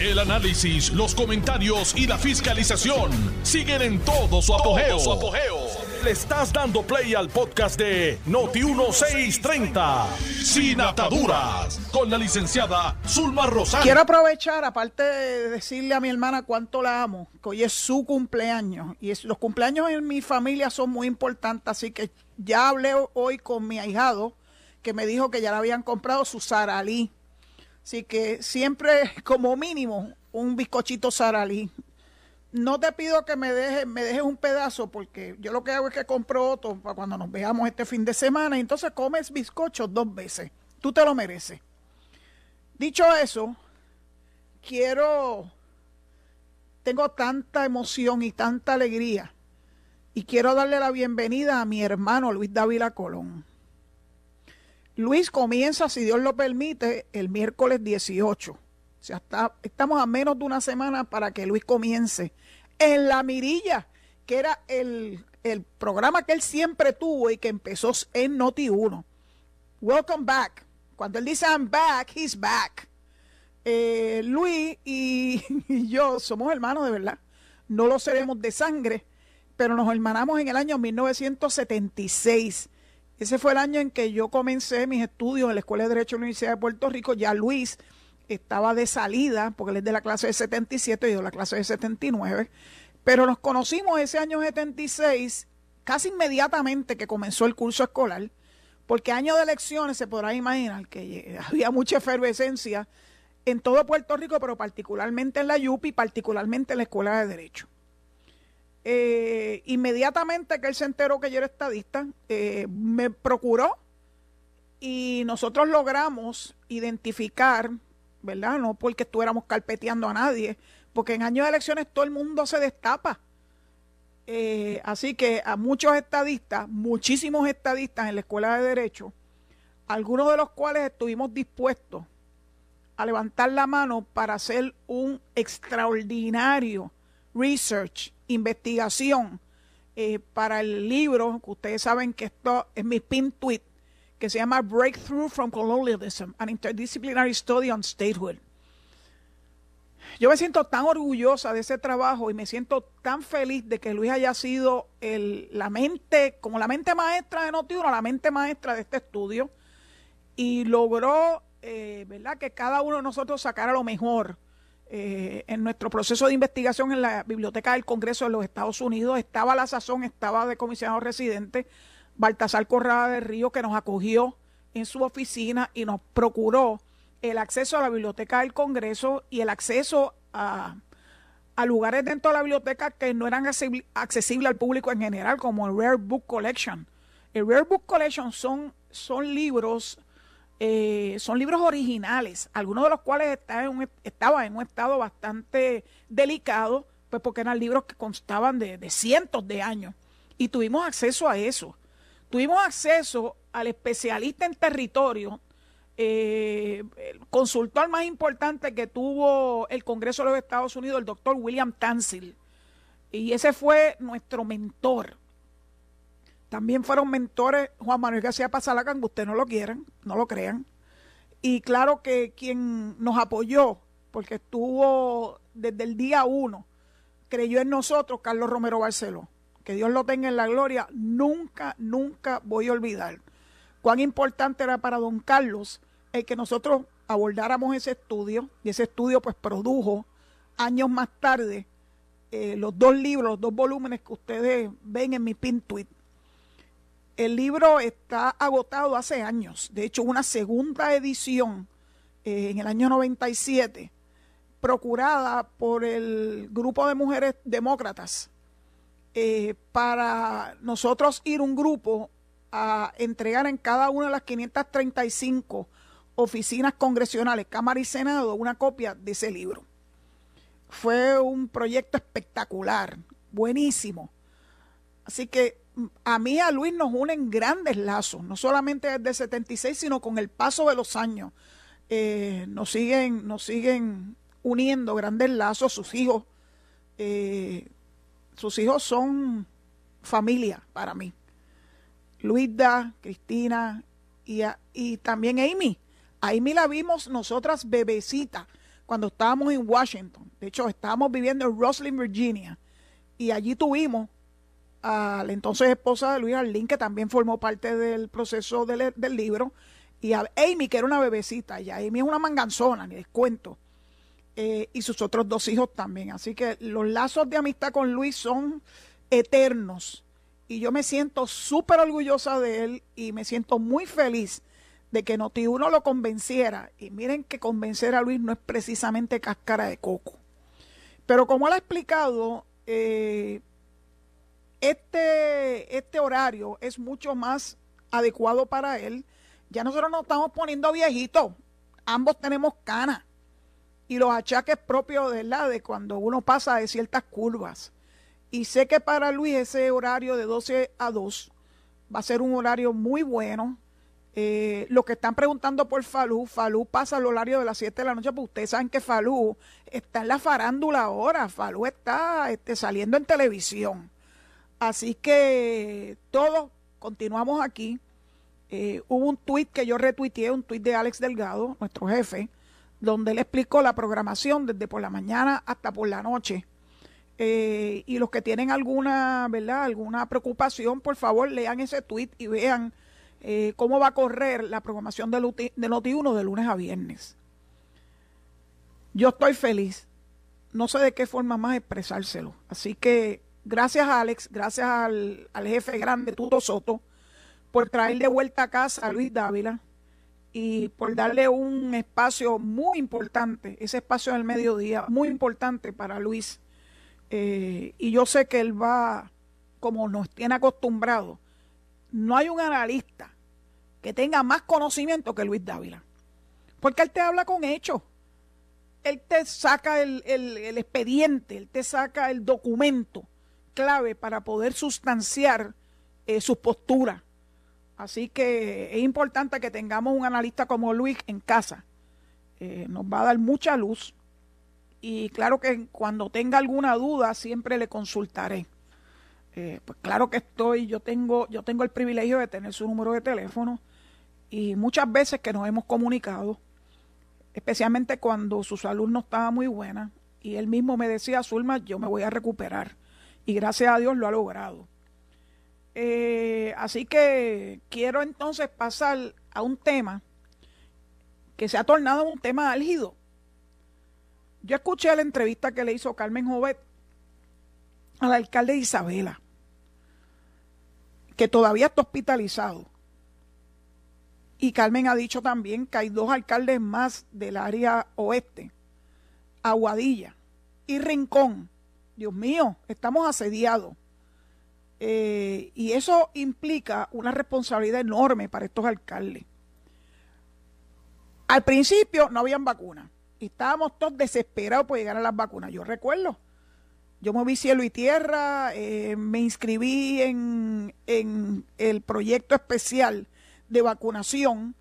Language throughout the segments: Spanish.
El análisis, los comentarios y la fiscalización siguen en todo su apogeo. Le estás dando play al podcast de Noti1630, Sin Ataduras, con la licenciada Zulma Rosario. Quiero aprovechar, aparte de decirle a mi hermana cuánto la amo, que hoy es su cumpleaños. Y los cumpleaños en mi familia son muy importantes, así que ya hablé hoy con mi ahijado, que me dijo que ya le habían comprado su saralí Así que siempre, como mínimo, un bizcochito saralí. No te pido que me dejes me dejes un pedazo, porque yo lo que hago es que compro otro para cuando nos veamos este fin de semana. Y entonces comes bizcochos dos veces. Tú te lo mereces. Dicho eso, quiero. Tengo tanta emoción y tanta alegría. Y quiero darle la bienvenida a mi hermano Luis Dávila Colón. Luis comienza, si Dios lo permite, el miércoles 18. O sea, estamos a menos de una semana para que Luis comience en La Mirilla, que era el, programa que él siempre tuvo y que empezó en Noti 1. Welcome back. Cuando él dice I'm back, he's back. Eh, Luis y, y, yo somos hermanos de verdad. No lo seremos de sangre, pero nos hermanamos en el año 1976 ese fue el año en que yo comencé mis estudios en la Escuela de Derecho de la Universidad de Puerto Rico. Ya Luis estaba de salida, porque él es de la clase de 77 y yo de la clase de 79. Pero nos conocimos ese año 76, casi inmediatamente que comenzó el curso escolar, porque año de elecciones se podrá imaginar que había mucha efervescencia en todo Puerto Rico, pero particularmente en la YUPI, particularmente en la Escuela de Derecho. Eh, inmediatamente que él se enteró que yo era estadista, eh, me procuró y nosotros logramos identificar, ¿verdad? No porque estuviéramos carpeteando a nadie, porque en años de elecciones todo el mundo se destapa. Eh, así que a muchos estadistas, muchísimos estadistas en la Escuela de Derecho, algunos de los cuales estuvimos dispuestos a levantar la mano para hacer un extraordinario research investigación eh, para el libro, que ustedes saben que esto es mi pin tweet, que se llama Breakthrough from Colonialism, an Interdisciplinary Study on Statehood. Yo me siento tan orgullosa de ese trabajo y me siento tan feliz de que Luis haya sido el, la mente, como la mente maestra de Notiuno, la mente maestra de este estudio, y logró, eh, ¿verdad?, que cada uno de nosotros sacara lo mejor eh, en nuestro proceso de investigación en la Biblioteca del Congreso de los Estados Unidos. Estaba la sazón, estaba de comisionado residente Baltasar Corrada de Río, que nos acogió en su oficina y nos procuró el acceso a la Biblioteca del Congreso y el acceso a, a lugares dentro de la biblioteca que no eran accesibles al público en general, como el Rare Book Collection. El Rare Book Collection son, son libros eh, son libros originales, algunos de los cuales estaban en un estado bastante delicado, pues porque eran libros que constaban de, cientos de años. Y tuvimos acceso a eso. Tuvimos acceso al especialista en territorio, eh, el consultor más importante que tuvo el Congreso de los Estados Unidos, el doctor William Tansil. Y ese fue nuestro mentor. También fueron mentores Juan Manuel García Pasalaca, aunque ustedes no lo quieran, no lo crean. Y claro que quien nos apoyó, porque estuvo desde el día uno, creyó en nosotros, Carlos Romero Barceló. Que Dios lo tenga en la gloria. Nunca, nunca voy a olvidar cuán importante era para don Carlos el que nosotros abordáramos ese estudio. Y ese estudio pues produjo años más tarde eh, los dos libros, los dos volúmenes que ustedes ven en mi pin tweet el libro está agotado hace años. De hecho, una segunda edición eh, en el año 97, procurada por el grupo de mujeres demócratas, eh, para nosotros ir un grupo a entregar en cada una de las 535 oficinas congresionales, Cámara y Senado, una copia de ese libro. Fue un proyecto espectacular, buenísimo. Así que a mí y a Luis nos unen grandes lazos, no solamente desde el 76, sino con el paso de los años. Eh, nos, siguen, nos siguen uniendo grandes lazos, sus hijos. Eh, sus hijos son familia para mí. Luisa, Cristina y, y también Amy. A Amy la vimos nosotras bebecita cuando estábamos en Washington. De hecho, estábamos viviendo en Roslyn, Virginia. Y allí tuvimos a la entonces esposa de Luis Arlín, que también formó parte del proceso del, libro, y a Amy, que era una bebecita. Ya Amy es una manganzona, ni les cuento. Eh, y sus otros dos hijos también. Así que los lazos de amistad con Luis son eternos. Y yo me siento súper orgullosa de él y me siento muy feliz de que Noti1 lo convenciera. Y miren que convencer a Luis no es precisamente cáscara de coco. Pero como él ha explicado, eh, este, este horario es mucho más adecuado para él. Ya nosotros nos estamos poniendo viejitos. Ambos tenemos canas. Y los achaques propios de la de cuando uno pasa de ciertas curvas. Y sé que para Luis ese horario de 12 a 2 va a ser un horario muy bueno eh, lo que están preguntando por Falú, Falú pasa al horario de las 7 de la noche, pues ustedes saben que Falú está en la farándula ahora, Falú está este, saliendo en televisión. Así que todos continuamos aquí. Eh, hubo un tuit que yo retuiteé, un tuit de Alex Delgado, nuestro jefe, donde él explicó la programación desde por la mañana hasta por la noche. Eh, y los que tienen alguna, ¿verdad? Alguna preocupación, por favor, lean ese tuit y vean eh, cómo va a correr la programación de, Noti1 de lunes a viernes. Yo estoy feliz. No sé de qué forma más expresárselo. Así que gracias a Alex, gracias al, jefe grande Tuto Soto, por traer de vuelta a casa a Luis Dávila y por darle un espacio muy importante, ese espacio del mediodía, muy importante para Luis. Eh, y yo sé que él va, como nos tiene acostumbrado, no hay un analista que tenga más conocimiento que Luis Dávila. Porque él te habla con hechos. Él te saca el, expediente, él te saca el documento clave para poder sustanciar eh, sus posturas. Así que es importante que tengamos un analista como Luis en casa. Eh, nos va a dar mucha luz. Y claro que cuando tenga alguna duda siempre le consultaré. Eh, pues claro que estoy, yo tengo, yo tengo el privilegio de tener su número de teléfono y muchas veces que nos hemos comunicado, especialmente cuando su salud no estaba muy buena, y él mismo me decía, Zulma, yo me voy a recuperar. Y gracias a Dios lo ha logrado. Eh, así que quiero entonces pasar a un tema que se ha tornado un tema álgido. Yo escuché la entrevista que le hizo Carmen Jovet al alcalde de Isabela que todavía está hospitalizado. Y Carmen ha dicho también que hay dos alcaldes más del área oeste, Aguadilla y Rincón. Dios mío, estamos asediados. Eh, y eso implica una responsabilidad enorme para estos alcaldes. Al principio no habían vacunas y estábamos todos desesperados por llegar a las vacunas. Yo recuerdo yo moví cielo y tierra, eh, me inscribí en, el proyecto especial de vacunación,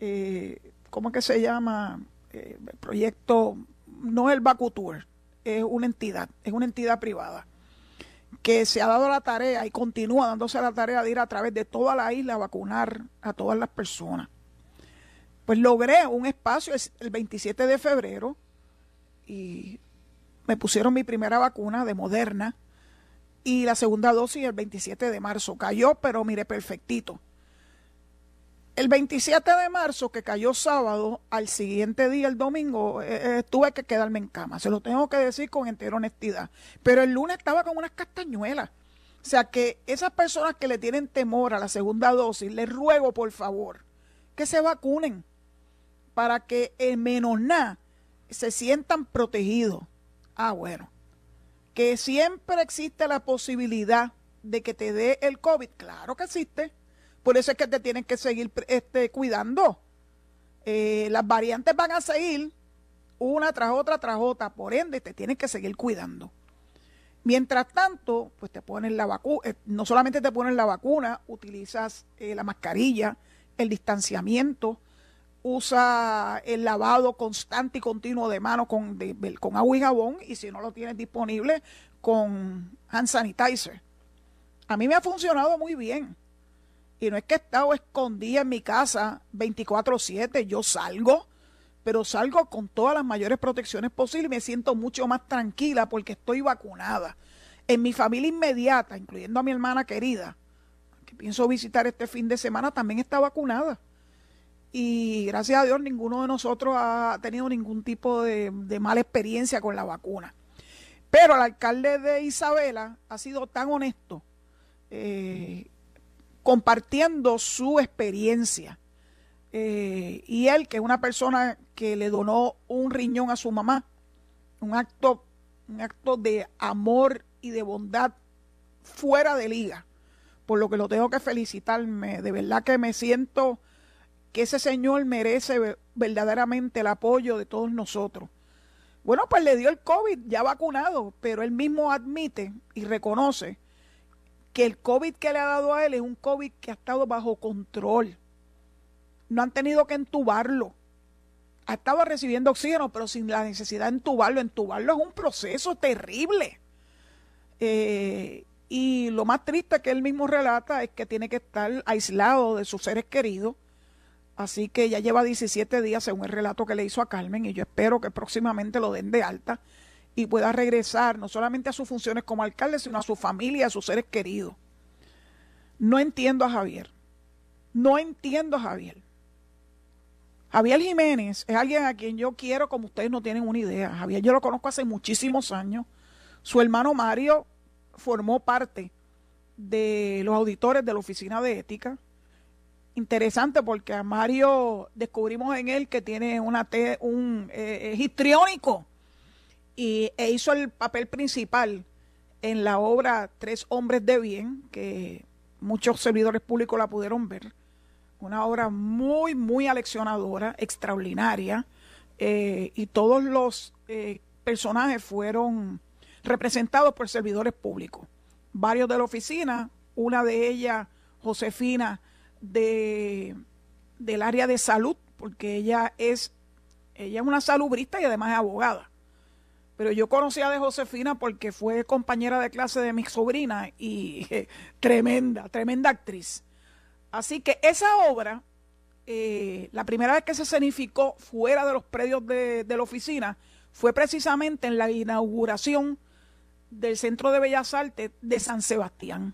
eh, ¿cómo que se llama? Eh, el proyecto, no el Vacutour, es una entidad, es una entidad privada que se ha dado la tarea y continúa dándose la tarea de ir a través de toda la isla a vacunar a todas las personas. Pues logré un espacio el 27 de febrero y me pusieron mi primera vacuna de Moderna y la segunda dosis el 27 de marzo. Cayó, pero mire, perfectito. El 27 de marzo, que cayó sábado, al siguiente día, el domingo, eh, eh, tuve que quedarme en cama. Se lo tengo que decir con entera honestidad. Pero el lunes estaba con unas castañuelas. O sea que esas personas que le tienen temor a la segunda dosis, les ruego por favor que se vacunen para que en menos se sientan protegidos. Ah, bueno. Que siempre existe la posibilidad de que te dé el COVID. Claro que existe. Por eso es que te tienen que seguir este, cuidando. Eh, las variantes van a seguir una tras otra tras otra. Por ende, te tienen que seguir cuidando. Mientras tanto, pues te ponen la vacuna, eh, no solamente te ponen la vacuna, utilizas eh, la mascarilla, el distanciamiento, usa el lavado constante y continuo de manos con, con agua y jabón y si no lo tienes disponible con hand sanitizer. A mí me ha funcionado muy bien. Y no es que he estado escondida en mi casa 24/7, yo salgo, pero salgo con todas las mayores protecciones posibles y me siento mucho más tranquila porque estoy vacunada. En mi familia inmediata, incluyendo a mi hermana querida, que pienso visitar este fin de semana, también está vacunada. Y gracias a Dios ninguno de nosotros ha tenido ningún tipo de, mala experiencia con la vacuna. Pero el alcalde de Isabela ha sido tan honesto eh, compartiendo su experiencia. Eh, y él, que es una persona que le donó un riñón a su mamá, un acto, un acto de amor y de bondad fuera de liga, por lo que lo tengo que felicitarme, de verdad que me siento que ese señor merece verdaderamente el apoyo de todos nosotros. Bueno, pues le dio el COVID ya vacunado, pero él mismo admite y reconoce que el COVID que le ha dado a él es un COVID que ha estado bajo control. No han tenido que entubarlo. Ha estado recibiendo oxígeno, pero sin la necesidad de entubarlo. Entubarlo es un proceso terrible. Eh, y lo más triste que él mismo relata es que tiene que estar aislado de sus seres queridos Así que ya lleva 17 días según el relato que le hizo a Carmen y yo espero que próximamente lo den de alta y pueda regresar no solamente a sus funciones como alcalde, sino a su familia, a sus seres queridos. No entiendo a Javier. No entiendo a Javier. Javier Jiménez es alguien a quien yo quiero como ustedes no tienen una idea. Javier yo lo conozco hace muchísimos años. Su hermano Mario formó parte de los auditores de la Oficina de Ética interesante porque a Mario descubrimos en él que tiene una un eh, histriónico y e hizo el papel principal en la obra Tres hombres de bien que muchos servidores públicos la pudieron ver una obra muy muy aleccionadora extraordinaria eh, y todos los eh, personajes fueron representados por servidores públicos varios de la oficina una de ellas Josefina de, del área de salud, porque ella es, ella es una salubrista y además es abogada. Pero yo conocía de Josefina porque fue compañera de clase de mi sobrina y tremenda, tremenda actriz. Así que esa obra, eh, la primera vez que se escenificó fuera de los predios de, la oficina, fue precisamente en la inauguración del Centro de Bellas Artes de San Sebastián.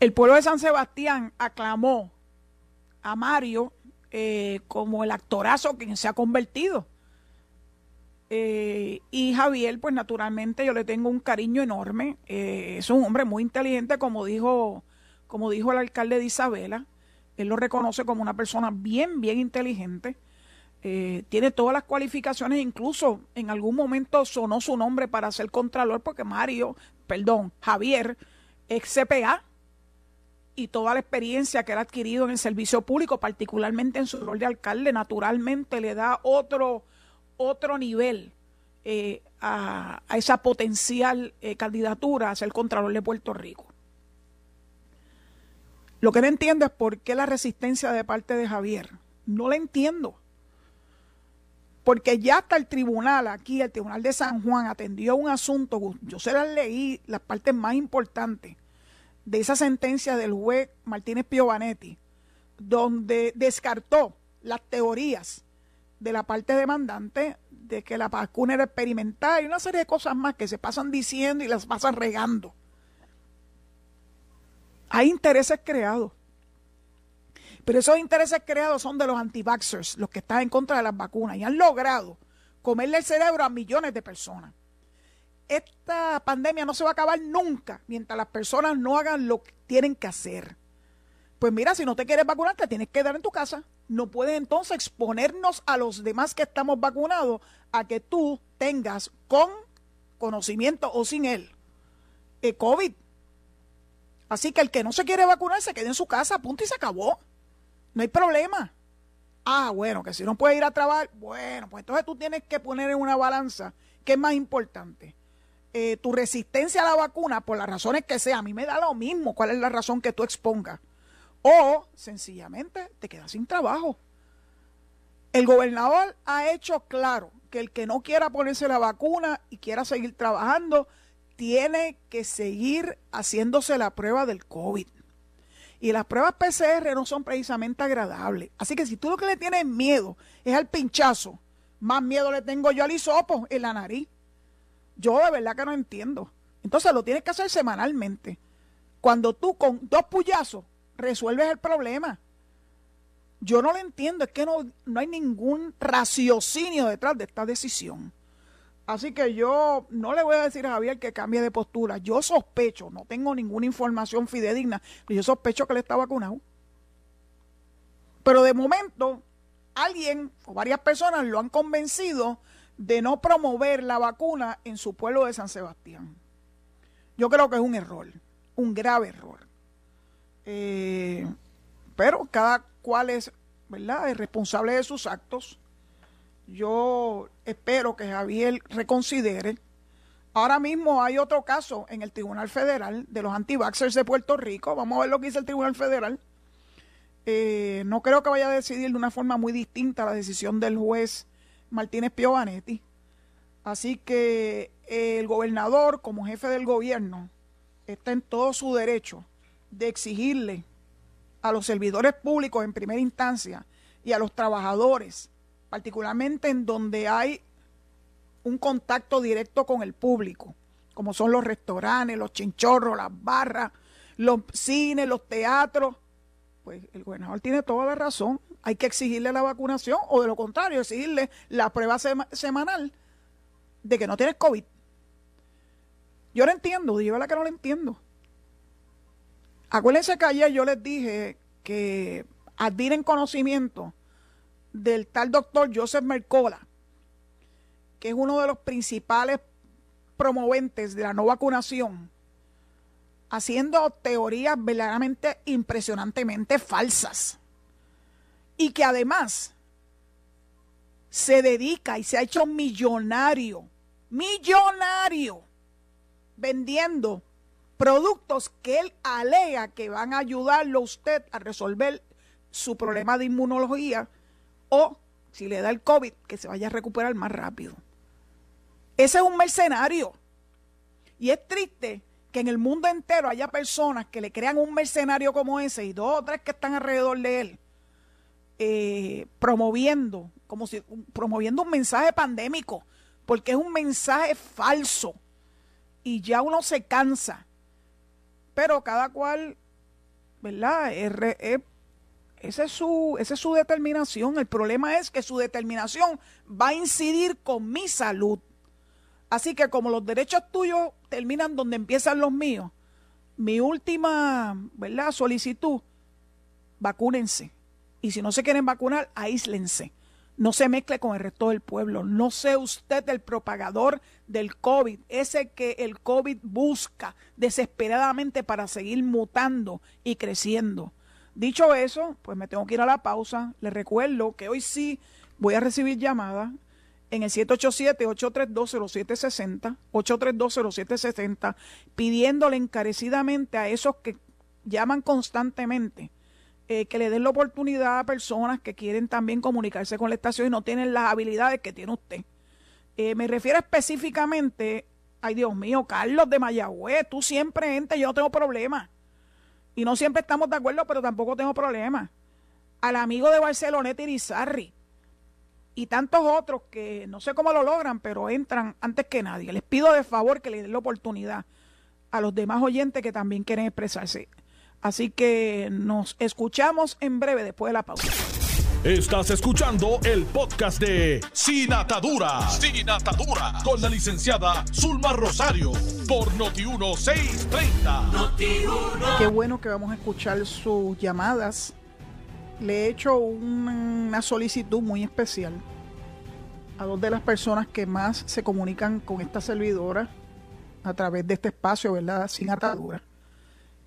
El pueblo de San Sebastián aclamó a Mario eh, como el actorazo quien se ha convertido. Eh, y Javier, pues naturalmente yo le tengo un cariño enorme. Eh, es un hombre muy inteligente, como dijo, como dijo el alcalde de Isabela. Él lo reconoce como una persona bien, bien inteligente. tiene todas las cualificaciones, incluso en algún momento sonó su nombre para ser contralor, porque Mario, perdón, Javier, ex CPA, y toda la experiencia que él ha adquirido en el servicio público, particularmente en su rol de alcalde, naturalmente le da otro, otro nivel eh, a, esa potencial eh, candidatura a ser Contralor de Puerto Rico. Lo que no entiendo es por qué la resistencia de parte de Javier. No la entiendo. Porque ya hasta el tribunal aquí, el tribunal de San Juan, atendió un asunto, yo se las leí, las partes más importantes, de esa sentencia del juez Martínez Piovanetti, donde descartó las teorías de la parte demandante de que la vacuna era experimental y una serie de cosas más que se pasan diciendo y las pasan regando. Hay intereses creados. Pero esos intereses creados son de los anti-vaxxers, los que están en contra de las vacunas, y han logrado comerle el cerebro a millones de personas esta pandemia no se va a acabar nunca mientras las personas no hagan lo que tienen que hacer. Pues mira, si no te quieres vacunar, te tienes que quedar en tu casa. No puedes entonces exponernos a los demás que estamos vacunados a que tú tengas con conocimiento o sin él el COVID. Así que el que no se quiere vacunar se quede en su casa, punto y se acabó. No hay problema. Ah, bueno, que si no puede ir a trabajar, bueno, pues entonces tú tienes que poner en una balanza qué es más importante eh, tu resistencia a la vacuna, por las razones que sea, a mí me da lo mismo cuál es la razón que tú expongas. O sencillamente te quedas sin trabajo. El gobernador ha hecho claro que el que no quiera ponerse la vacuna y quiera seguir trabajando, tiene que seguir haciéndose la prueba del COVID. Y las pruebas PCR no son precisamente agradables. Así que si tú lo que le tienes miedo es al pinchazo, más miedo le tengo yo al hisopo en la nariz. Yo de verdad que no entiendo. Entonces lo tienes que hacer semanalmente. Cuando tú con dos puyazos resuelves el problema. Yo no lo entiendo, es que no, no hay ningún raciocinio detrás de esta decisión. Así que yo no le voy a decir a Javier que cambie de postura. Yo sospecho, no tengo ninguna información fidedigna, pero yo sospecho que él está vacunado. Pero de momento, alguien o varias personas lo han convencido de no promover la vacuna en su pueblo de San Sebastián. Yo creo que es un error, un grave error. Eh, pero cada cual es, ¿verdad?, es responsable de sus actos. Yo espero que Javier reconsidere. Ahora mismo hay otro caso en el Tribunal Federal de los antivaxxers de Puerto Rico. Vamos a ver lo que dice el Tribunal Federal. Eh, no creo que vaya a decidir de una forma muy distinta la decisión del juez Martínez Piovanetti. Así que el gobernador, como jefe del gobierno, está en todo su derecho de exigirle a los servidores públicos en primera instancia y a los trabajadores, particularmente en donde hay un contacto directo con el público, como son los restaurantes, los chinchorros, las barras, los cines, los teatros, pues el gobernador tiene toda la razón. Hay que exigirle la vacunación o de lo contrario, exigirle la prueba semanal de que no tienes COVID. Yo lo entiendo, yo la que no lo entiendo. Acuérdense que ayer yo les dije que adquieren conocimiento del tal doctor Joseph Mercola, que es uno de los principales promoventes de la no vacunación, haciendo teorías verdaderamente impresionantemente falsas. Y que además se dedica y se ha hecho millonario, millonario, vendiendo productos que él alega que van a ayudarlo a usted a resolver su problema de inmunología o si le da el COVID, que se vaya a recuperar más rápido. Ese es un mercenario. Y es triste que en el mundo entero haya personas que le crean un mercenario como ese y dos o tres que están alrededor de él, eh, promoviendo, como si promoviendo un mensaje pandémico, porque es un mensaje falso. Y ya uno se cansa pero cada cual, ¿verdad? esa, es su, esa es su determinación. El problema es que su determinación va a incidir con mi salud. Así que como los derechos tuyos terminan donde empiezan los míos, mi última, ¿verdad? Solicitud, vacúnense. Y si no se quieren vacunar, aíslense no se mezcle con el resto del pueblo. No sea usted el propagador del COVID, ese que el COVID busca desesperadamente para seguir mutando y creciendo. Dicho eso, pues me tengo que ir a la pausa. Les recuerdo que hoy sí voy a recibir llamadas en el 787-832-0760, 832-0760, pidiéndole encarecidamente a esos que llaman constantemente eh, que le den la oportunidad a personas que quieren también comunicarse con la estación y no tienen las habilidades que tiene usted. Eh, me refiero específicamente, ay Dios mío, Carlos de Mayagüez, tú siempre entras, yo no tengo problema. Y no siempre estamos de acuerdo, pero tampoco tengo problema. Al amigo de Barceloneta Irizarri y tantos otros que no sé cómo lo logran, pero entran antes que nadie. Les pido de favor que le den la oportunidad a los demás oyentes que también quieren expresarse. Así que nos escuchamos en breve después de la pausa. Estás escuchando el podcast de Sin Atadura. Sin Atadura. Con la licenciada Zulma Rosario. Por Noti1630. Qué bueno que vamos a escuchar sus llamadas. Le he hecho una solicitud muy especial a dos de las personas que más se comunican con esta servidora a través de este espacio, ¿verdad? Sin Atadura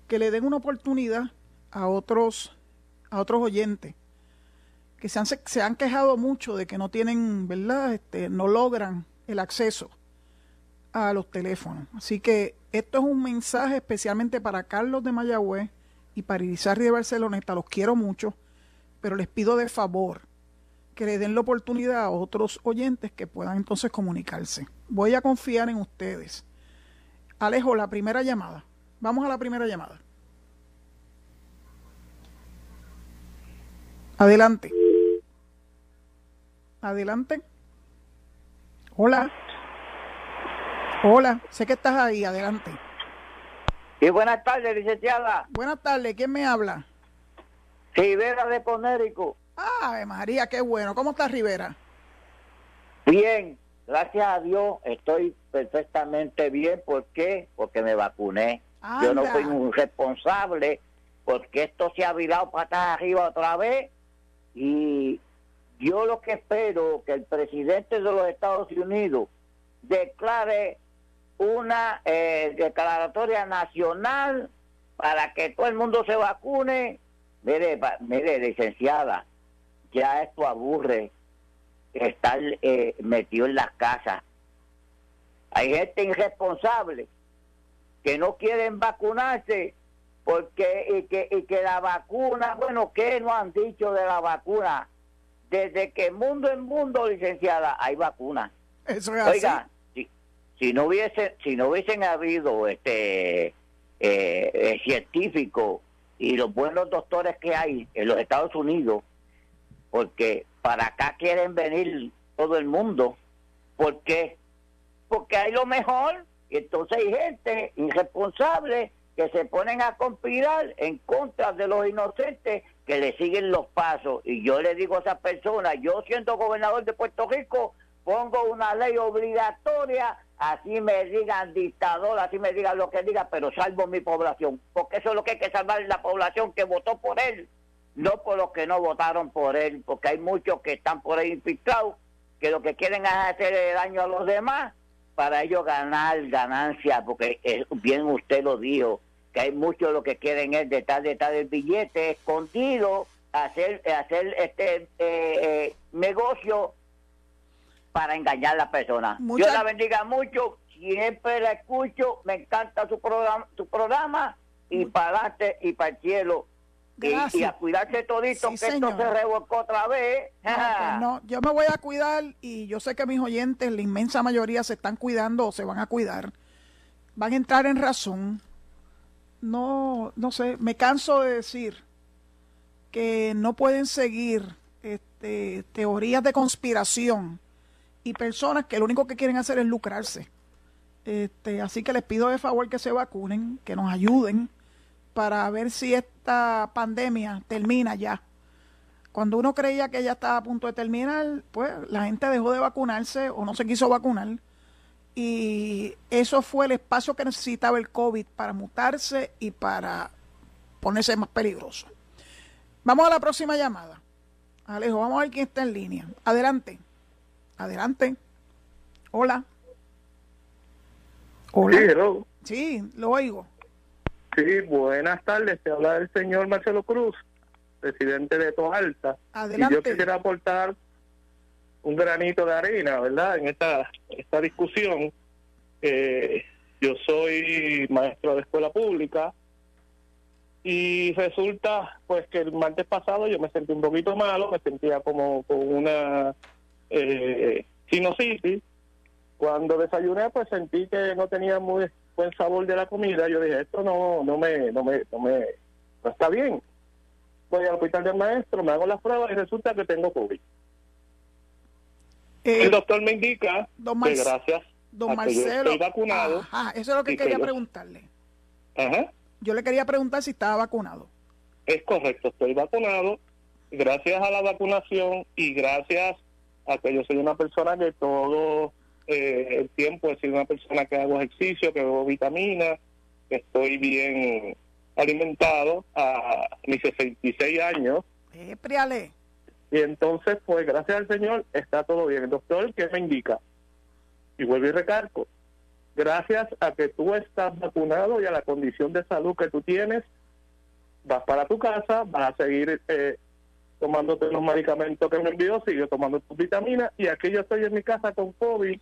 que le den una oportunidad a otros, a otros oyentes que se han, se han quejado mucho de que no tienen, ¿verdad? Este, no logran el acceso a los teléfonos. Así que esto es un mensaje especialmente para Carlos de Mayagüez y para Irizarry de Barceloneta. Los quiero mucho, pero les pido de favor que le den la oportunidad a otros oyentes que puedan entonces comunicarse. Voy a confiar en ustedes. Alejo, la primera llamada. Vamos a la primera llamada. Adelante. Adelante. Hola. Hola, sé que estás ahí, adelante. Y buenas tardes, licenciada. Buenas tardes, ¿quién me habla? Rivera de Ponérico. Ah, María, qué bueno. ¿Cómo estás, Rivera? Bien, gracias a Dios estoy perfectamente bien. ¿Por qué? Porque me vacuné. Yo no fui un responsable porque esto se ha virado patas arriba otra vez y yo lo que espero que el presidente de los Estados Unidos declare una eh, declaratoria nacional para que todo el mundo se vacune. Mire, mire, licenciada, ya esto aburre estar eh, metido en las casas. Hay gente irresponsable que no quieren vacunarse porque y que, y que la vacuna, bueno, ¿qué no han dicho de la vacuna? Desde que mundo en mundo, licenciada, hay vacunas. Eso es Oiga, Si, si, no hubiese, si no hubiesen habido este eh, eh, científicos y los buenos doctores que hay en los Estados Unidos, porque para acá quieren venir todo el mundo, ¿por qué? Porque hay lo mejor y entonces hay gente irresponsable que se ponen a conspirar en contra de los inocentes que le siguen los pasos. Y yo le digo a esas personas, yo siendo gobernador de Puerto Rico, pongo una ley obligatoria, así me digan dictador, así me digan lo que diga, pero salvo mi población, porque eso es lo que hay que salvar la población que votó por él, no por los que no votaron por él, porque hay muchos que están por ahí infiltrados, que lo que quieren es hacer daño a los demás para ellos ganar ganancia, porque bien usted lo dijo, que hay muchos lo que quieren es detrás, detrás del billete escondido, hacer, hacer este eh, eh, negocio para engañar a la persona. Dios la bendiga mucho, siempre la escucho, me encanta su programa, su programa y para adelante y para el cielo. Y, a cuidarse todito, que esto se revolcó otra vez. Pues no, yo me voy a cuidar y yo sé que mis oyentes, la inmensa mayoría, se están cuidando o se van a cuidar. Van a entrar en razón. No, no sé, me canso de decir que no pueden seguir este, teorías de conspiración y personas que lo único que quieren hacer es lucrarse. Este, así que les pido de favor que se vacunen, que nos ayuden para ver si esta pandemia termina ya. Cuando uno creía que ya estaba a punto de terminar, pues la gente dejó de vacunarse o no se quiso vacunar. Y eso fue el espacio que necesitaba el COVID para mutarse y para ponerse más peligroso. Vamos a la próxima llamada. Alejo, vamos a ver quién está en línea. Adelante. Adelante. Hola. Hola. Sí, lo oigo. Sí, buenas tardes. Te habla el señor Marcelo Cruz, presidente de Toalta. Adelante. Y yo quisiera aportar un granito de arena, ¿verdad? En esta, esta discusión. Eh, yo soy maestro de escuela pública y resulta pues que el martes pasado yo me sentí un poquito malo, me sentía como con una eh, sinusitis. Cuando desayuné pues sentí que no tenía muy buen sabor de la comida, yo dije, esto no, no me, no me, no me, no está bien. Voy al hospital del maestro, me hago las pruebas y resulta que tengo COVID. Eh, el doctor me indica que gracias don Marcelo, estoy vacunado. eso es lo que quería preguntarle. Ajá. Yo le quería preguntar si estaba vacunado. Es correcto, estoy vacunado. Gracias a la vacunación y gracias a que yo soy una persona que todo eh, el tiempo he sido una persona que hago ejercicio, que bebo vitaminas, que estoy bien alimentado a mis 66 años. Eh, y entonces, pues gracias al Señor, está todo bien. El doctor, ¿qué me indica? Y vuelvo y recargo. Gracias a que tú estás vacunado y a la condición de salud que tú tienes, vas para tu casa, vas a seguir eh, tomándote los medicamentos que me envió, sigue tomando tus vitaminas y aquí yo estoy en mi casa con COVID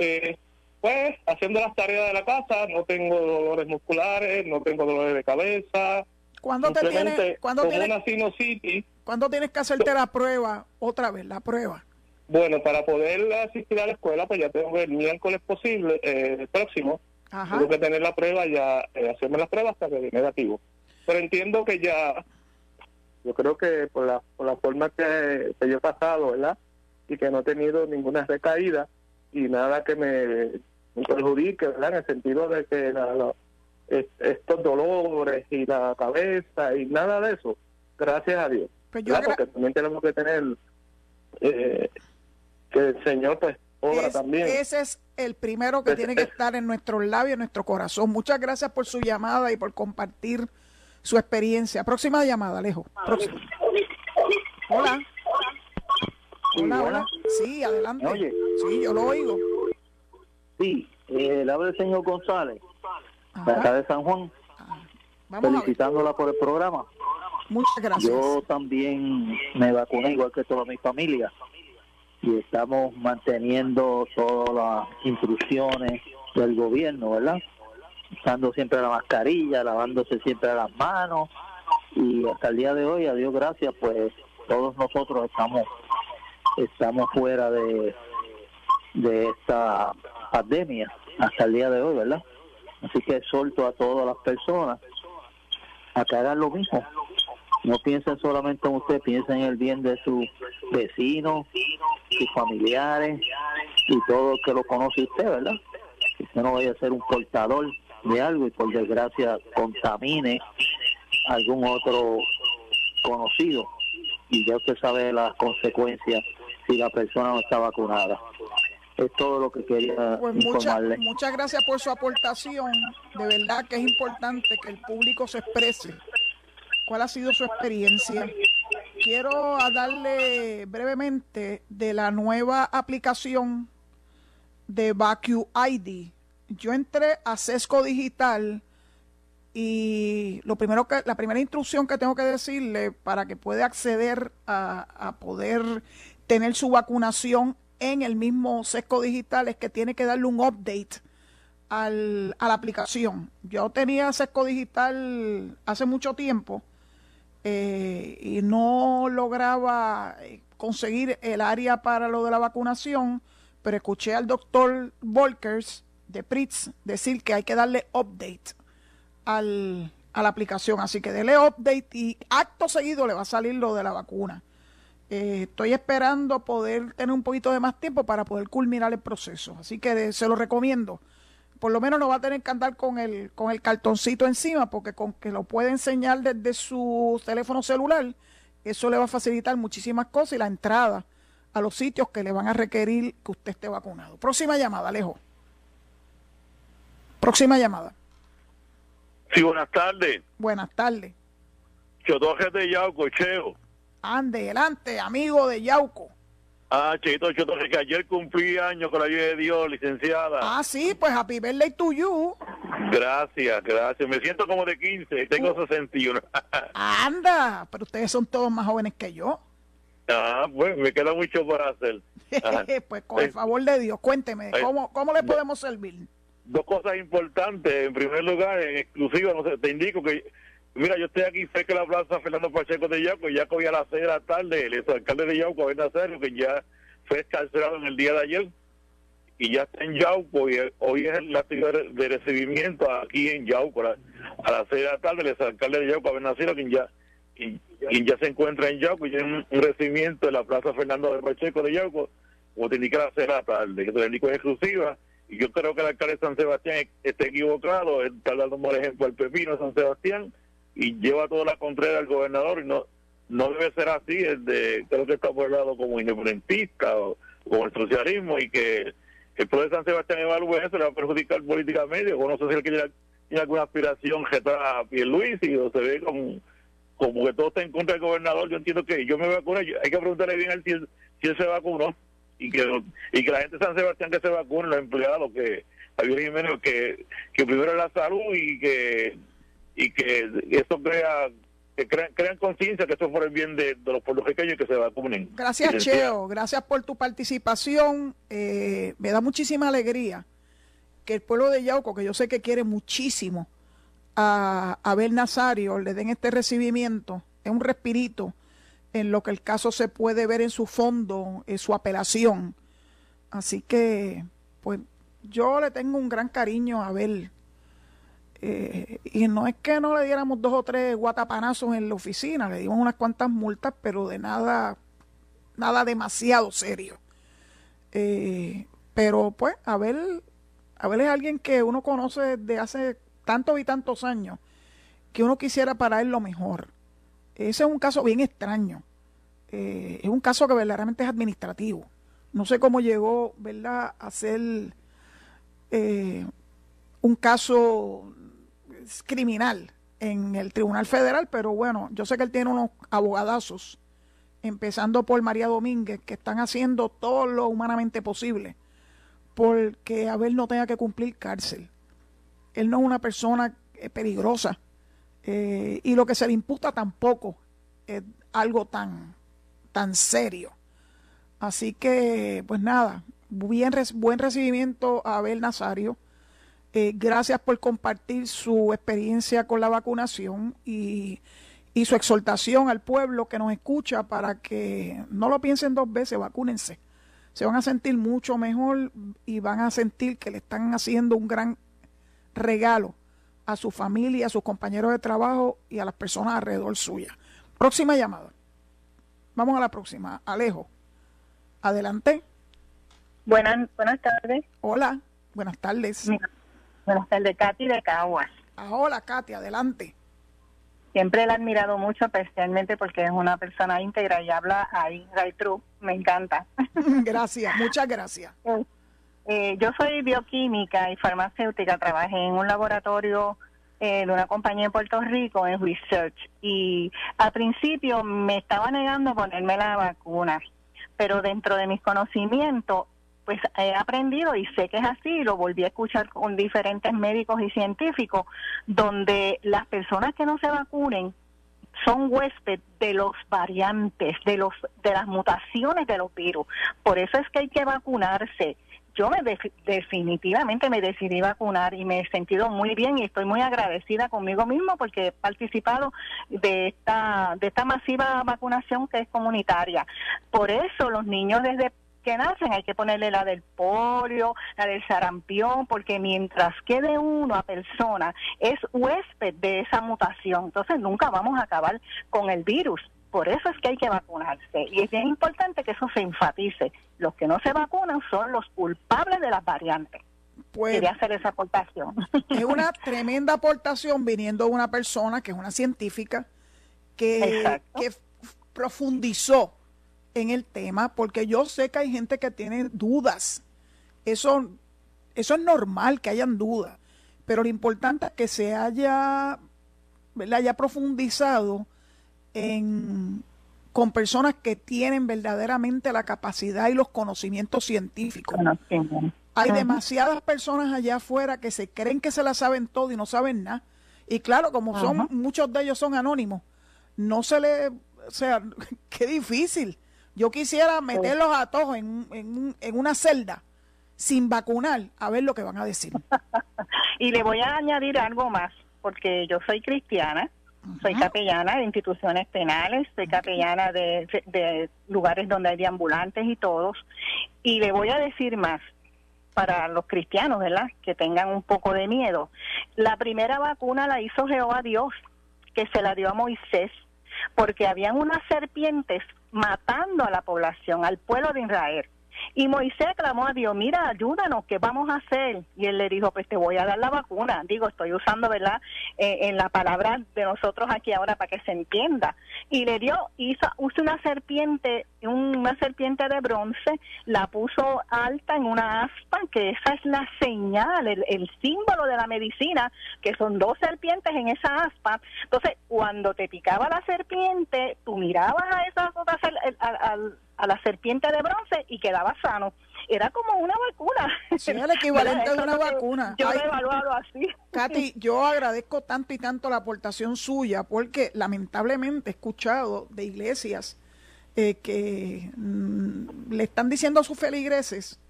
eh, pues haciendo las tareas de la casa, no tengo dolores musculares, no tengo dolores de cabeza. ¿Cuándo te tienes, ¿cuándo tienes, una sinusitis. ¿Cuándo tienes que hacerte la prueba otra vez, la prueba? Bueno, para poder asistir a la escuela, pues ya tengo el miércoles posible, eh, el próximo, tengo que tener la prueba ya, eh, hacerme las pruebas hasta que dé negativo. Pero entiendo que ya Yo creo que por la, por la forma que, yo he pasado, ¿verdad? Y que no he tenido ninguna recaída y nada que me, perjudique, ¿verdad? En el sentido de que estos dolores y la cabeza y nada de eso, gracias a Dios. Pues Porque también tenemos que tener eh, que el Señor pues obra también. Ese es el primero que tiene que estar en nuestros labios, en nuestro corazón. Muchas gracias por su llamada y por compartir su experiencia. Próxima llamada, Alejo. Hola. Hola, hola. Sí, adelante. Sí, yo lo oigo. Sí, eh, el habla el señor González, acá de San Juan. Ah, felicitándola por el programa. Muchas gracias. Yo también me vacuné igual que toda mi familia y estamos manteniendo todas las instrucciones del gobierno, ¿verdad? Usando siempre la mascarilla, lavándose siempre las manos y hasta el día de hoy, a Dios gracias, pues todos nosotros estamos estamos fuera de de esta pandemia hasta el día de hoy, ¿verdad? Así que exhorto a todas las personas a que hagan lo mismo, no piensen solamente en usted, piensen en el bien de sus vecinos, sus familiares y todo el que lo conoce usted, ¿verdad? Que usted no vaya a ser un portador de algo y por desgracia contamine algún otro conocido y ya usted sabe las consecuencias si la persona no está vacunada. Es todo lo que quería pues informarle. muchas gracias por su aportación. De verdad que es importante que el público se exprese cuál ha sido su experiencia. Quiero darle brevemente de la nueva aplicación de Vacu ID. Yo entré a Sesco Digital y lo primero que la primera instrucción que tengo que decirle para que pueda acceder a, poder tener su vacunación en el mismo Sesco Digital es que tiene que darle un update al, a la aplicación. Yo tenía Sesco Digital hace mucho tiempo eh, y no lograba eh, conseguir el área para lo de la vacunación, pero escuché al doctor Volkers de Pritz decir que hay que darle update al, a la aplicación. Así que dele update y acto seguido le va a salir lo de la vacuna. Eh, estoy esperando poder tener un poquito de más tiempo para poder culminar el proceso. Así que se lo recomiendo por lo menos no va a tener que andar con el, con el cartoncito encima, porque con que lo puede enseñar desde su teléfono celular, eso le va a facilitar muchísimas cosas y la entrada a los sitios que le van a requerir que usted esté vacunado. Próxima llamada, Alejo. Próxima llamada. Sí, buenas tardes. Buenas tardes. Chotoje de Yauco, Cheo. Ande, adelante, amigo de Yauco. Ah, Chito, Chito, que ayer cumplí años con la ayuda de Dios, licenciada. Ah, sí, pues happy birthday to you. Gracias, gracias. Me siento como de 15, tengo 61. Anda, pero ustedes son todos más jóvenes que yo. Ah, pues me queda mucho por hacer. pues con el favor de Dios, cuénteme, ¿cómo, cómo le podemos servir? Dos cosas importantes. En primer lugar, en exclusiva, no sé, te indico que Mira, yo estoy aquí cerca de la plaza Fernando Pacheco de Yauco, ya cogí a las seis de la tarde, el alcalde de Yauco, Ben Nazario, que ya fue escarcelado en el día de ayer, y ya está en Yauco, y hoy es la actividad de recibimiento aquí en Yauco, a las seis de la tarde, el alcalde de Yauco, Ben Nazario, quien ya, quien, ya se encuentra en Yauco, y tiene un, recibimiento en la plaza Fernando de Pacheco de Yauco, como te indica a las seis de la tarde, que te indico es exclusiva, y yo creo que el alcalde de San Sebastián está equivocado, está dando mal ejemplo al Pepino de San Sebastián, y lleva toda la contraria al gobernador y no no debe ser así. El de creo que está lado como independentista o como el socialismo y que el pueblo de San Sebastián evalúe eso le va a perjudicar políticamente. O no sé si él tiene, alguna aspiración que está a Luis y o se ve como, como que todo está en contra del gobernador. Yo entiendo que yo me vacuno hay que preguntarle bien a él si, si él se vacunó y que y que la gente de San Sebastián que se vacune los empleados que Javier que que primero la salud y que y que eso crea que crean, conciencia que eso es por el bien de, los puertorriqueños y que se vacunen. Gracias, Cheo. Gracias por tu participación. Eh, me da muchísima alegría que el pueblo de Yauco, que yo sé que quiere muchísimo a Abel Nazario, le den este recibimiento. Es un respirito en lo que el caso se puede ver en su fondo, en su apelación. Así que, pues, yo le tengo un gran cariño a Abel Eh, y no es que no le diéramos dos o tres guatapanazos en la oficina, le dimos unas cuantas multas, pero de nada, nada demasiado serio. Eh, pero pues, Abel, Abel es alguien que uno conoce desde hace tantos y tantos años que uno quisiera para él lo mejor. Ese es un caso bien extraño. Eh, es un caso que verdaderamente es administrativo. No sé cómo llegó, ¿verdad?, a ser eh, un caso criminal en el Tribunal Federal, pero bueno, yo sé que él tiene unos abogadazos, empezando por María Domínguez, que están haciendo todo lo humanamente posible porque Abel no tenga que cumplir cárcel. Él no es una persona eh, peligrosa eh, y lo que se le imputa tampoco es algo tan, tan serio. Así que, pues nada, bien, buen recibimiento a Abel Nazario. Eh, gracias por compartir su experiencia con la vacunación y, y, su exhortación al pueblo que nos escucha para que no lo piensen dos veces, vacúnense. Se van a sentir mucho mejor y van a sentir que le están haciendo un gran regalo a su familia, a sus compañeros de trabajo y a las personas alrededor suya. Próxima llamada. Vamos a la próxima. Alejo. Adelante. Buenas, buenas tardes. Hola, buenas tardes. Buenas tardes, Katy de Caguas. Ah, hola, Katy, adelante. Siempre la he admirado mucho, especialmente porque es una persona íntegra y habla ahí, right true. Me encanta. Gracias, muchas gracias. Eh, yo soy bioquímica y farmacéutica, trabajé en un laboratorio eh, de una compañía en Puerto Rico en research y al principio me estaba negando ponerme la vacuna, pero dentro de mis conocimientos pues he aprendido y sé que es así, lo volví a escuchar con diferentes médicos y científicos, donde las personas que no se vacunen son huésped de los variantes, de los de las mutaciones de los virus. Por eso es que hay que vacunarse. Yo me definitivamente me decidí vacunar y me he sentido muy bien y estoy muy agradecida conmigo mismo porque he participado de esta de esta masiva vacunación que es comunitaria. Por eso los niños desde que nacen hay que ponerle la del polio, la del sarampión, porque mientras quede uno a persona es huésped de esa mutación, entonces nunca vamos a acabar con el virus. Por eso es que hay que vacunarse. Y es bien importante que eso se enfatice. Los que no se vacunan son los culpables de las variantes. Pues, Quería hacer esa aportación. Es una tremenda aportación viniendo de una persona que es una científica que, que profundizó en el tema, porque yo sé que hay gente que tiene dudas. Eso, eso es normal que hayan dudas, pero lo importante es que se haya, haya profundizado en, con personas que tienen verdaderamente la capacidad y los conocimientos científicos. Hay demasiadas personas allá afuera que se creen que se la saben todo y no saben nada. Y claro, como son muchos de ellos son anónimos, no se le, o sea, qué difícil yo quisiera meterlos a todos en, en, una celda sin vacunar, a ver lo que van a decir. y le voy a añadir algo más, porque yo soy cristiana, soy capellana de instituciones penales, soy capellana de, de, lugares donde hay deambulantes y todos, y le voy a decir más para los cristianos, ¿verdad? Que tengan un poco de miedo. La primera vacuna la hizo Jehová Dios, que se la dio a Moisés, porque habían unas serpientes matando a la población, al pueblo de Israel. Y Moisés clamó a Dios, mira, ayúdanos, ¿qué vamos a hacer? Y él le dijo, pues te voy a dar la vacuna. Digo, estoy usando, ¿verdad?, eh, en la palabra de nosotros aquí ahora para que se entienda. Y le dio, hizo, usó una serpiente, una serpiente de bronce, la puso alta en una aspa, que esa es la señal, el, el símbolo de la medicina, que son dos serpientes en esa aspa. Entonces, cuando te picaba la serpiente, tú mirabas a esas otras, al a la serpiente de bronce y quedaba sano. Era como una vacuna. Sí, el equivalente de una vacuna. Yo he evaluado así. Katy, yo agradezco tanto y tanto la aportación suya porque lamentablemente he escuchado de iglesias eh, que mm, le están diciendo a sus feligreses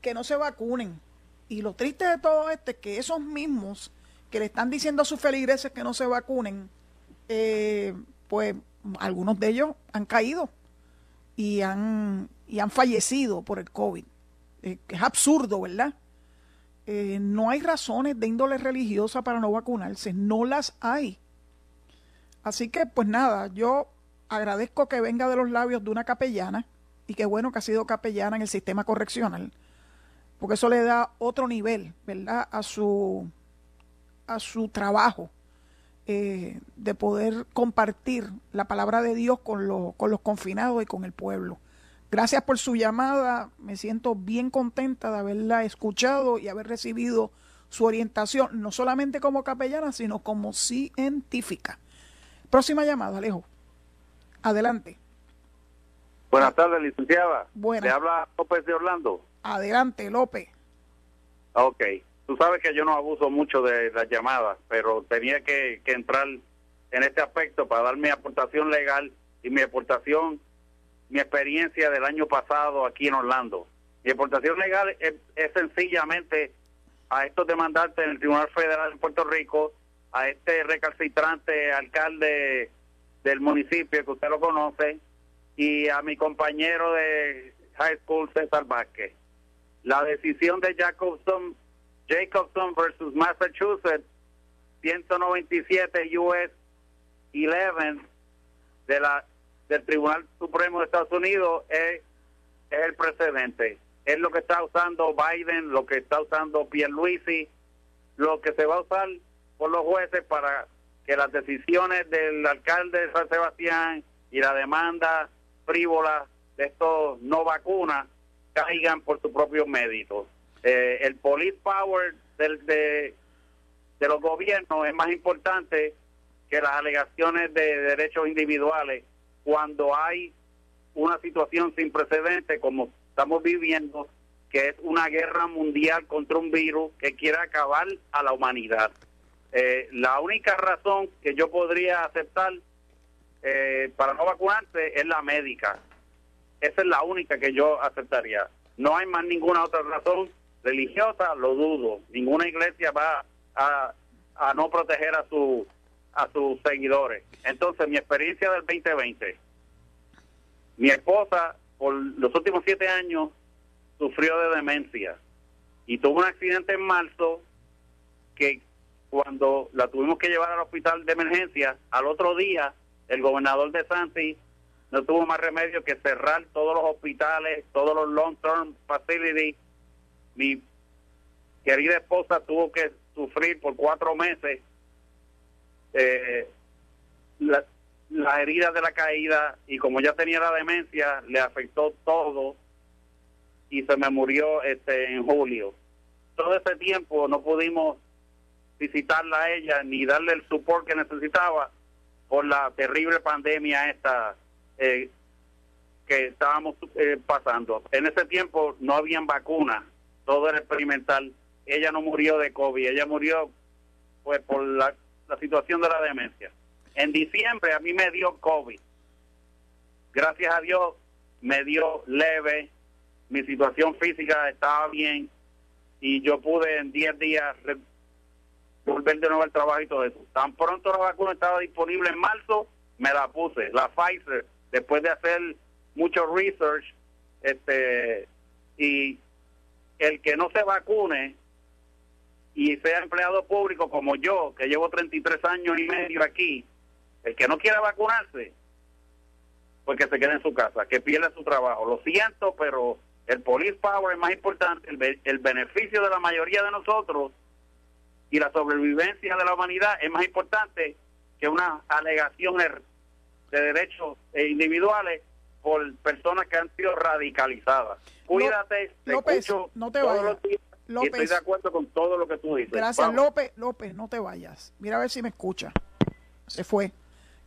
que no se vacunen. Y lo triste de todo esto es que esos mismos que le están diciendo a sus feligreses que no se vacunen, eh, pues algunos de ellos han caído y han, y han fallecido por el COVID. Es absurdo, ¿verdad? Eh, no hay razones de índole religiosa para no vacunarse, no las hay. Así que, pues nada, yo agradezco que venga de los labios de una capellana y qué bueno que ha sido capellana en el sistema correccional, porque eso le da otro nivel, ¿verdad?, a su, a su trabajo eh, de poder compartir la palabra de Dios con, con los confinados y con el pueblo. Gracias por su llamada. Me siento bien contenta de haberla escuchado y haber recibido su orientación, no solamente como capellana, sino como científica. Próxima llamada, Alejo. Adelante. Buenas tardes, licenciada. Buenas. Le habla López de Orlando. Adelante, López. Ok. Tú sabes que yo no abuso mucho de las llamadas, pero tenía que, que entrar en este aspecto para dar mi aportación legal y mi aportación mi experiencia del año pasado aquí en Orlando. Mi aportación legal es, sencillamente a estos demandantes en el Tribunal Federal de Puerto Rico, a este recalcitrante alcalde del municipio que usted lo conoce, y a mi compañero de high school, César Vázquez. La decisión de Jacobson, Jacobson versus Massachusetts, 197 US 11 de la del Tribunal Supremo de Estados Unidos es, el precedente. Es lo que está usando Biden, lo que está usando Pierluisi, lo que se va a usar por los jueces para que las decisiones del alcalde de San Sebastián y la demanda frívola de estos no vacunas caigan por sus propios méritos. Eh, el police power del, de, de los gobiernos es más importante que las alegaciones de derechos individuales cuando hay una situación sin precedente como estamos viviendo, que es una guerra mundial contra un virus que quiere acabar a la humanidad. Eh, la única razón que yo podría aceptar eh, para no vacunarse es la médica. Esa es la única que yo aceptaría. No hay más ninguna otra razón religiosa, lo dudo. Ninguna iglesia va a, no proteger a su a sus seguidores. Entonces, mi experiencia del 2020, mi esposa por los últimos siete años sufrió de demencia y tuvo un accidente en marzo que cuando la tuvimos que llevar al hospital de emergencia, al otro día el gobernador de Santi no tuvo más remedio que cerrar todos los hospitales, todos los long-term facilities. Mi querida esposa tuvo que sufrir por cuatro meses eh, la, las heridas de la caída y como ya tenía la demencia, le afectó todo y se me murió este en julio. Todo ese tiempo no pudimos visitarla a ella ni darle el support que necesitaba por la terrible pandemia esta eh, que estábamos eh, pasando. En ese tiempo no habían vacunas, todo era experimental. Ella no murió de COVID, ella murió pues por la la situación de la demencia. En diciembre a mí me dio COVID. Gracias a Dios me dio leve, mi situación física estaba bien y yo pude en 10 días volver de nuevo al trabajo y todo eso. Tan pronto la vacuna estaba disponible en marzo, me la puse, la Pfizer, después de hacer mucho research, este y el que no se vacune y sea empleado público como yo, que llevo 33 años y medio aquí, el que no quiera vacunarse, pues que se quede en su casa, que pierda su trabajo. Lo siento, pero el police power es más importante, el, el beneficio de la mayoría de nosotros y la sobrevivencia de la humanidad es más importante que una alegación de derechos individuales por personas que han sido radicalizadas. Cuídate, te escucho no te vayas. López, estoy de acuerdo con todo lo que tú dices. Gracias, López. López, no te vayas. Mira a ver si me escucha. Se fue.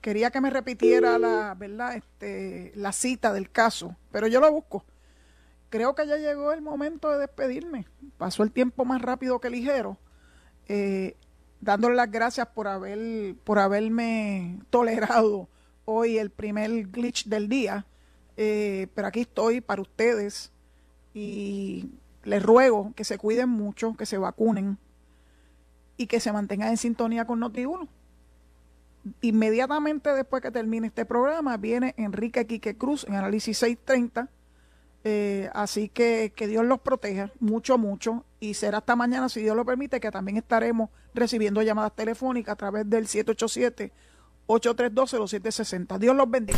Quería que me repitiera la, ¿verdad? Este, la cita del caso, pero yo lo busco. Creo que ya llegó el momento de despedirme. Pasó el tiempo más rápido que ligero. Eh, dándole las gracias por haber por haberme tolerado hoy el primer glitch del día. Eh, pero aquí estoy para ustedes y les ruego que se cuiden mucho, que se vacunen y que se mantengan en sintonía con Noti1. Inmediatamente después que termine este programa, viene Enrique Quique Cruz en Análisis 630 Eh, así que que Dios los proteja mucho, mucho. Y será hasta mañana, si Dios lo permite, que también estaremos recibiendo llamadas telefónicas a través del 787-832-0760. Dios los bendiga.